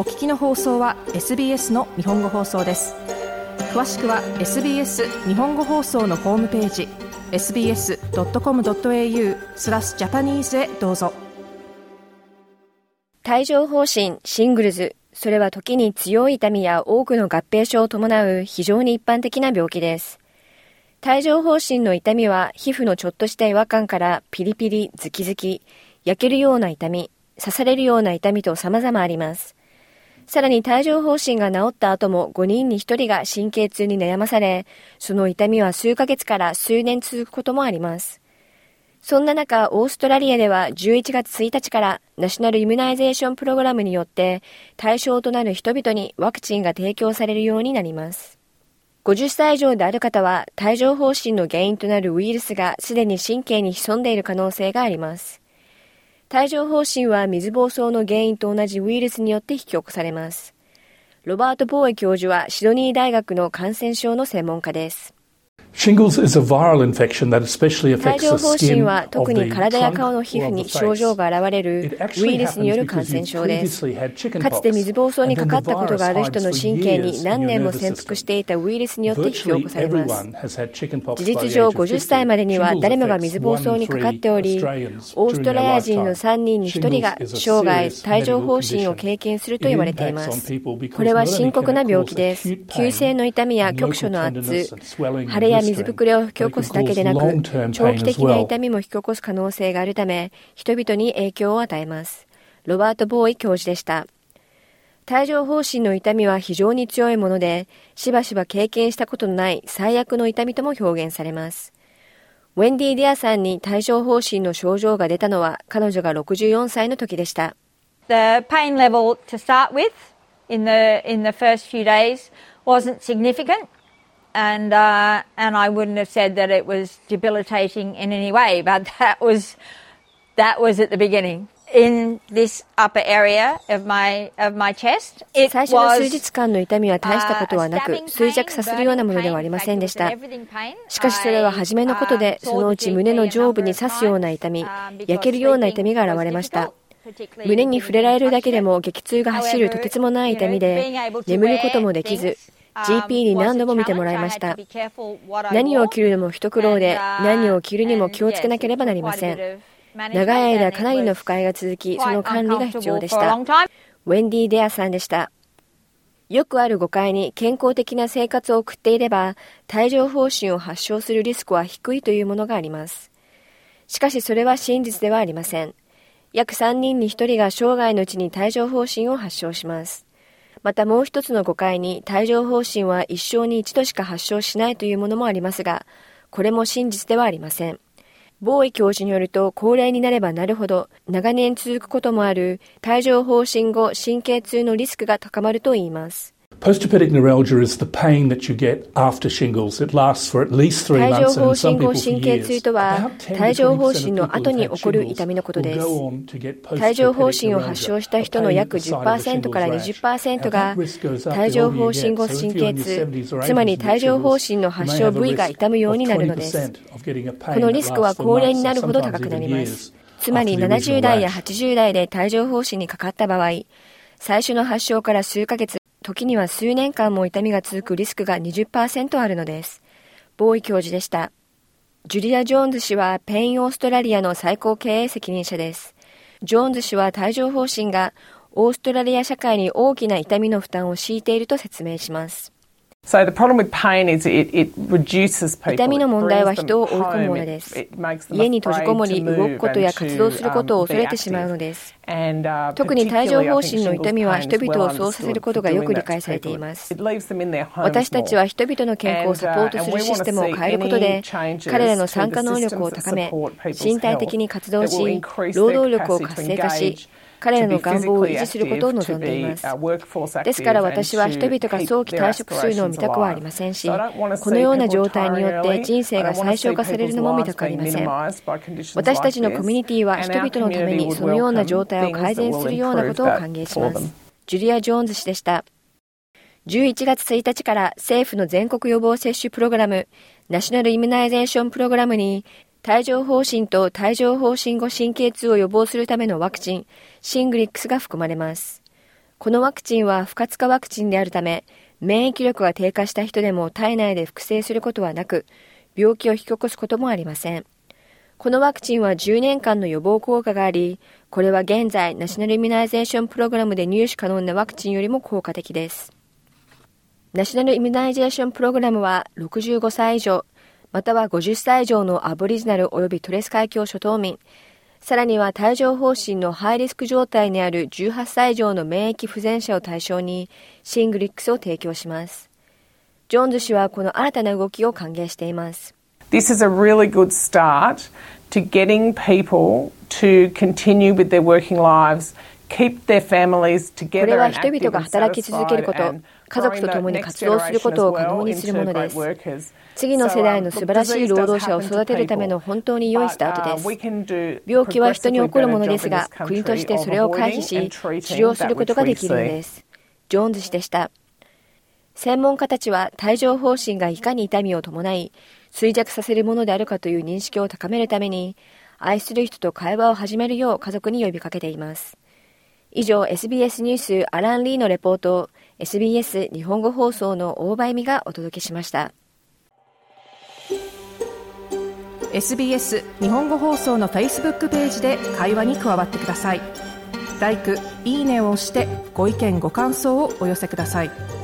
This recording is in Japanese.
お聞きの放送は SBS の日本語放送です。詳しくは SBS 日本語放送のホームページ sbs.com.au スラスジャパニーズへどうぞ。帯状疱疹シングルズそれは時に強い痛みや多くの合併症を伴う非常に一般的な病気です。帯状疱疹の痛みは皮膚のちょっとした違和感からピリピリ、ズキズキ、焼けるような痛み、刺されるような痛みと様々あります。さらに帯状疱疹が治った後も5人に1人が神経痛に悩まされ、その痛みは数ヶ月から数年続くこともあります。そんな中、オーストラリアでは11月1日から National Immunisation Program によって対象となる人々にワクチンが提供されるようになります。50歳以上である方は帯状疱疹の原因となるウイルスがすでに神経に潜んでいる可能性があります。帯状疱疹は水疱瘡の原因と同じウイルスによって引き起こされます。ロバート・ポーエ教授はシドニー大学の感染症の専門家です。Shingles is a viral infection that especially 帯 affects 状 the skin は特に体や顔の皮膚 or に the 症状.が現れる It ウ actually イルスによる happens 感 because 染 you 症です。previously had chickenpox, かつて水疱瘡にか and かったことがある人の神 for 経に何年も潜伏し.ていたウイルスによって引き起 Virtually こされます。everyone has had chickenpox 事実上 age of 50歳までには 50. 誰もが水疱瘡にかかっており、オーストラリア人 Australians の3人に1人が.生涯 Shingles is a 帯状疱疹を経験すると言われています impacts on people because。これは深刻な病気で急性の痛みや局所の圧水ぶくれを引き起こすだけでなく長期的な.痛みも引き起こす可能性があるため人々に影響を与えます。ロバート・ボーイ教授でした。帯状疱疹の痛みは非常に強いものでしばしば経験したことのない最悪の痛みとも表現されます。ウェンディ・ディアさんに帯状疱疹の症状が出たのは彼女が64歳の時でした。The pain level to start with in the in the first few days wasn't significant, and uh, and I wouldn't have said that it was debilitating in any way. But that was that was at the beginning. In this upper area of my of my chest, it 最初の数 was 日間の痛みは大したことはな uh, く stabbing 衰弱させるようなものではありませんでした pain, everything pain. しかしそれは初めのことでそのうち胸の上部に刺すような痛み焼けるような痛みが現れました胸に触れられるだけでも激痛が走るとてつもない痛みで眠ることもできず GP に何度も見てもらいました。何を着るのも一苦労で何を着るにも気をつけなければなりません。長い間かなりの不快が続きその管理が必要でした。ウェンディ・デアさんでした。よくある誤解に健康的な生活を送っていれば帯状疱疹を発症するリスクは低いというものがあります。しかしそれは真実ではありません。約3人に1人が生涯のうちに帯状疱疹を発症しますまたもう一つの誤解に帯状疱疹は一生に一度しか発症しないというものもありますがこれも真実ではありません。ボーイ教授によると高齢になればなるほど長年続くこともある帯状疱疹後神経痛のリスクが高まるといいます。Postherpetic neuralgia 状方針の後に起こる痛みのことです。帯状方疹を発症した人の約10%から20%が帯状方疹後神経痛、つまり帯状方疹の発症部位が痛むようになるのです。このリスクは高齢になるほど高くなります。つまり70代や80代で帯状方疹にかかった場合、最初の発症から数ヶ月、時には数年間も痛みが続くリスクが20%あるのです。ボーイ教授でした。ジュリア・ジョーンズ氏はペインオーストラリアの最高経営責任者です。ジョーンズ氏は帯状疱疹がオーストラリア社会に大きな痛みの負担を強いていると説明します。痛みの問題は人を追い込むものです。家に閉じこもり、動くことや活動することを恐れてしまうのです。特に帯状疱疹の痛みは人々をそうさせることがよく理解されています。私たちは人々の健康をサポートするシステムを変えることで、彼らの参加能力を高め、身体的に活動し、労働力を活性化し、彼らの願望を維持することを望んでいますですから私は人々が早期退職するのを見たくはありませんしこのような状態によって人生が最小化されるのも見たくありません。私たちのコミュニティは人々のためにそのような状態を改善するようなことを歓迎します。ジュリア・ジョーンズ氏でした。11月1日から政府の全国予防接種プログラム National Immunisation Program に帯状疱疹と帯状疱疹後神経痛を予防するためのワクチン Shingrix が含まれますこのワクチンは不活化ワクチンであるため、免疫力が低下した人でも体内で複製することはなく、病気を引き起こすこともありません。このワクチンは10年間の予防効果があり、これは現在、 National Immunisation Program で入手可能なワクチンよりも効果的です。 National Immunisation Program は65歳以上、または50歳以上のアボリジナル及びトレス海峡諸島民、さらには帯状疱疹のハイリスク状態にある18歳以上の免疫不全者を対象に Shingrix を提供します。ジョーンズ氏はこの新たな動きを歓迎しています。This is a really good start to getting people to continue with their working lives. これは人々が働き続けること、家族と共に活動することを可能にするものです。次の世代の素晴らしい労働者を育てるための本当に良いスタートです。病気は人に起こるものですが、国としてそれを回避し、治療することができるのです。ジョーンズ氏でした。専門家たちは帯状疱疹がいかに痛みを伴い、衰弱させるものであるかという認識を高めるために、愛する人と会話を始めるよう家族に呼びかけています。以上、SBS ニュースアラン・リーのレポートを SBS 日本語放送の大場恵美がお届けしました。SBS 日本語放送の Facebook ページで会話に加わってください。l i いいねを押してご意見ご感想をお寄せください。